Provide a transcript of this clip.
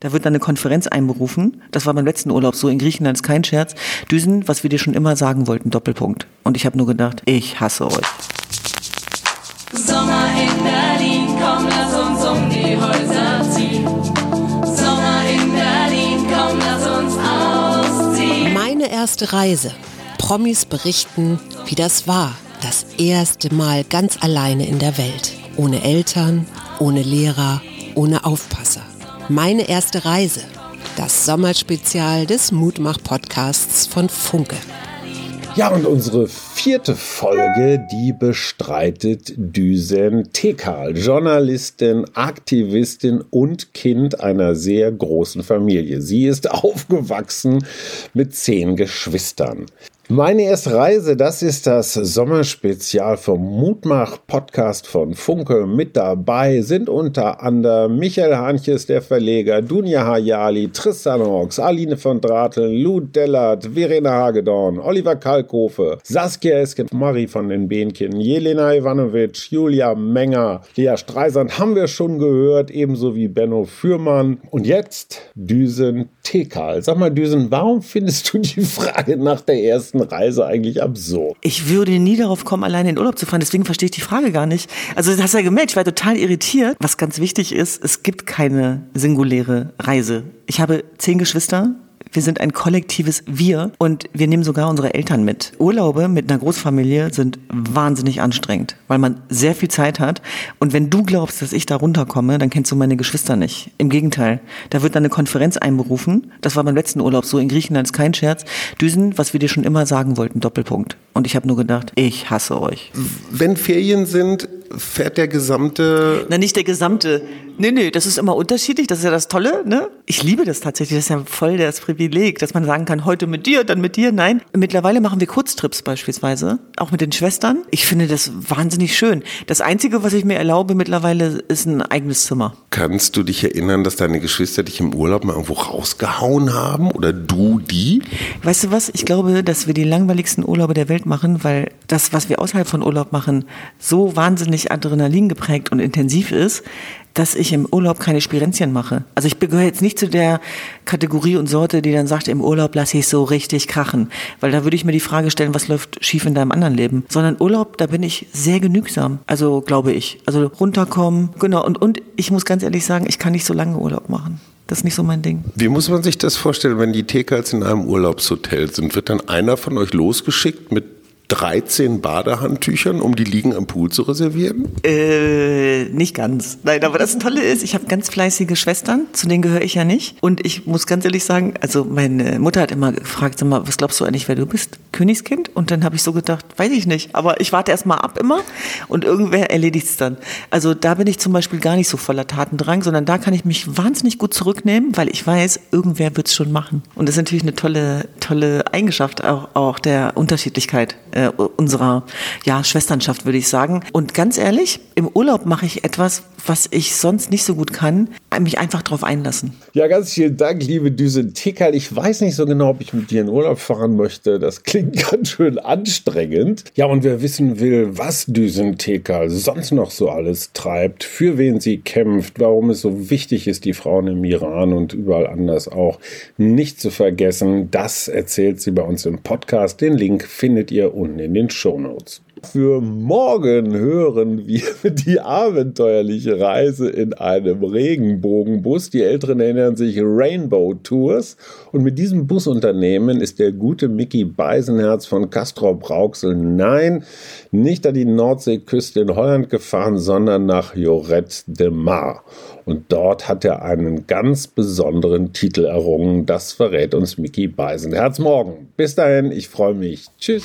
Da wird dann eine Konferenz einberufen. Das war beim letzten Urlaub so in Griechenland, ist kein Scherz. Düsen, was wir dir schon immer sagen wollten, Doppelpunkt. Und ich habe nur gedacht, ich hasse euch. Sommer in Berlin, komm, lass uns um die Häuser ziehen. Sommer in Berlin, komm, lass uns ausziehen. Meine erste Reise. Promis berichten, wie das war. Das erste Mal ganz alleine in der Welt. Ohne Eltern, ohne Lehrer, ohne Aufpasser. Meine erste Reise. Das Sommerspezial des Mutmach-Podcasts von Funke. Ja, und unsere vierte Folge, die bestreitet Düsen Tekal, Journalistin, Aktivistin und Kind einer sehr großen Familie. Sie ist aufgewachsen mit zehn Geschwistern. Meine erste Reise, das ist das Sommerspezial vom Mutmach-Podcast von Funke. Mit dabei sind unter anderem Michael Hanches, der Verleger, Dunja Hayali, Tristan Hawks, Aline von Drateln, Lou Dellert, Verena Hagedorn, Oliver Kalkofe, Saskia Esken, Marie von den Behnchen, Jelena Ivanovic, Julia Menger, Lea Streisand haben wir schon gehört, ebenso wie Benno Fürmann. Und jetzt Düsen Tekal. Sag mal, Düsen, warum findest du die Frage nach der ersten ersten Reise eigentlich absurd. Ich würde nie darauf kommen, alleine in Urlaub zu fahren. Deswegen verstehe ich die Frage gar nicht. Also, das hast du ja gemerkt, ich war total irritiert. Was ganz wichtig ist, es gibt keine singuläre Reise. Ich habe zehn Geschwister. Wir sind ein kollektives Wir und wir nehmen sogar unsere Eltern mit. Urlaube mit einer Großfamilie sind wahnsinnig anstrengend, weil man sehr viel Zeit hat. Und wenn du glaubst, dass ich da runterkomme, dann kennst du meine Geschwister nicht. Im Gegenteil, da wird dann eine Konferenz einberufen. Das war beim letzten Urlaub so in Griechenland, ist kein Scherz. Düsen, was wir dir schon immer sagen wollten, Doppelpunkt. Und ich habe nur gedacht, ich hasse euch. Wenn Ferien sind, fährt der gesamte. Na, nicht der gesamte. Nee, nee, das ist immer unterschiedlich. Das ist ja das Tolle, ne? Ich liebe das tatsächlich. Das ist ja voll das Privileg, dass man sagen kann, heute mit dir, dann mit dir. Nein. Mittlerweile machen wir Kurztrips beispielsweise. Auch mit den Schwestern. Ich finde das wahnsinnig schön. Das Einzige, was ich mir erlaube mittlerweile, ist ein eigenes Zimmer. Kannst du dich erinnern, dass deine Geschwister dich im Urlaub mal irgendwo rausgehauen haben? Oder du die? Weißt du was? Ich glaube, dass wir die langweiligsten Urlaube der Welt machen, weil das, was wir außerhalb von Urlaub machen, so wahnsinnig Adrenalin geprägt und intensiv ist, dass ich im Urlaub keine Spirenzchen mache. Also ich gehöre jetzt nicht zu der Kategorie und Sorte, die dann sagt, im Urlaub lasse ich so richtig krachen. Weil da würde ich mir die Frage stellen, was läuft schief in deinem anderen Leben? Sondern Urlaub, da bin ich sehr genügsam. Also glaube ich. Also runterkommen, genau. Und, und ich muss ganz ehrlich sagen, ich kann nicht so lange Urlaub machen. Das ist nicht so mein Ding. Wie muss man sich das vorstellen, wenn die Tekals in einem Urlaubshotel sind? Wird dann einer von euch losgeschickt mit 13 Badehandtüchern, um die Liegen am Pool zu reservieren? Äh, nicht ganz. Nein, aber das Tolle ist, ich habe ganz fleißige Schwestern, zu denen gehöre ich ja nicht. Und ich muss ganz ehrlich sagen, also meine Mutter hat immer gefragt, sag mal, was glaubst du eigentlich, wer du bist? Königskind? Und dann habe ich so gedacht, weiß ich nicht. Aber ich warte erst mal ab immer und irgendwer erledigt es dann. Also da bin ich zum Beispiel gar nicht so voller Tatendrang, sondern da kann ich mich wahnsinnig gut zurücknehmen, weil ich weiß, irgendwer wird es schon machen. Und das ist natürlich eine tolle, tolle Eigenschaft auch, auch der Unterschiedlichkeit äh, unserer ja, Schwesternschaft, würde ich sagen. Und ganz ehrlich, im Urlaub mache ich etwas, was ich sonst nicht so gut kann, mich einfach drauf einlassen. Ja, ganz vielen Dank, liebe Düse Tickerl. Ich weiß nicht so genau, ob ich mit dir in Urlaub fahren möchte. Das klingt ganz schön anstrengend. Ja, und wer wissen will, was Düsen Tickerl sonst noch so alles treibt, für wen sie kämpft, warum es so wichtig ist, die Frauen im Iran und überall anders auch nicht zu vergessen, das erzählt sie bei uns im Podcast. Den Link findet ihr unten in den Show Notes. Für morgen hören wir die abenteuerliche Reise in einem Regenbogenbus. Die Älteren erinnern sich Rainbow Tours. Und mit diesem Busunternehmen ist der gute Mickey Beisenherz von Castrop Rauxel, nein, nicht an die Nordseeküste in Holland gefahren, sondern nach Joret de Mar. Und dort hat er einen ganz besonderen Titel errungen. Das verrät uns Mickey Beisenherz morgen. Bis dahin, ich freue mich. Tschüss.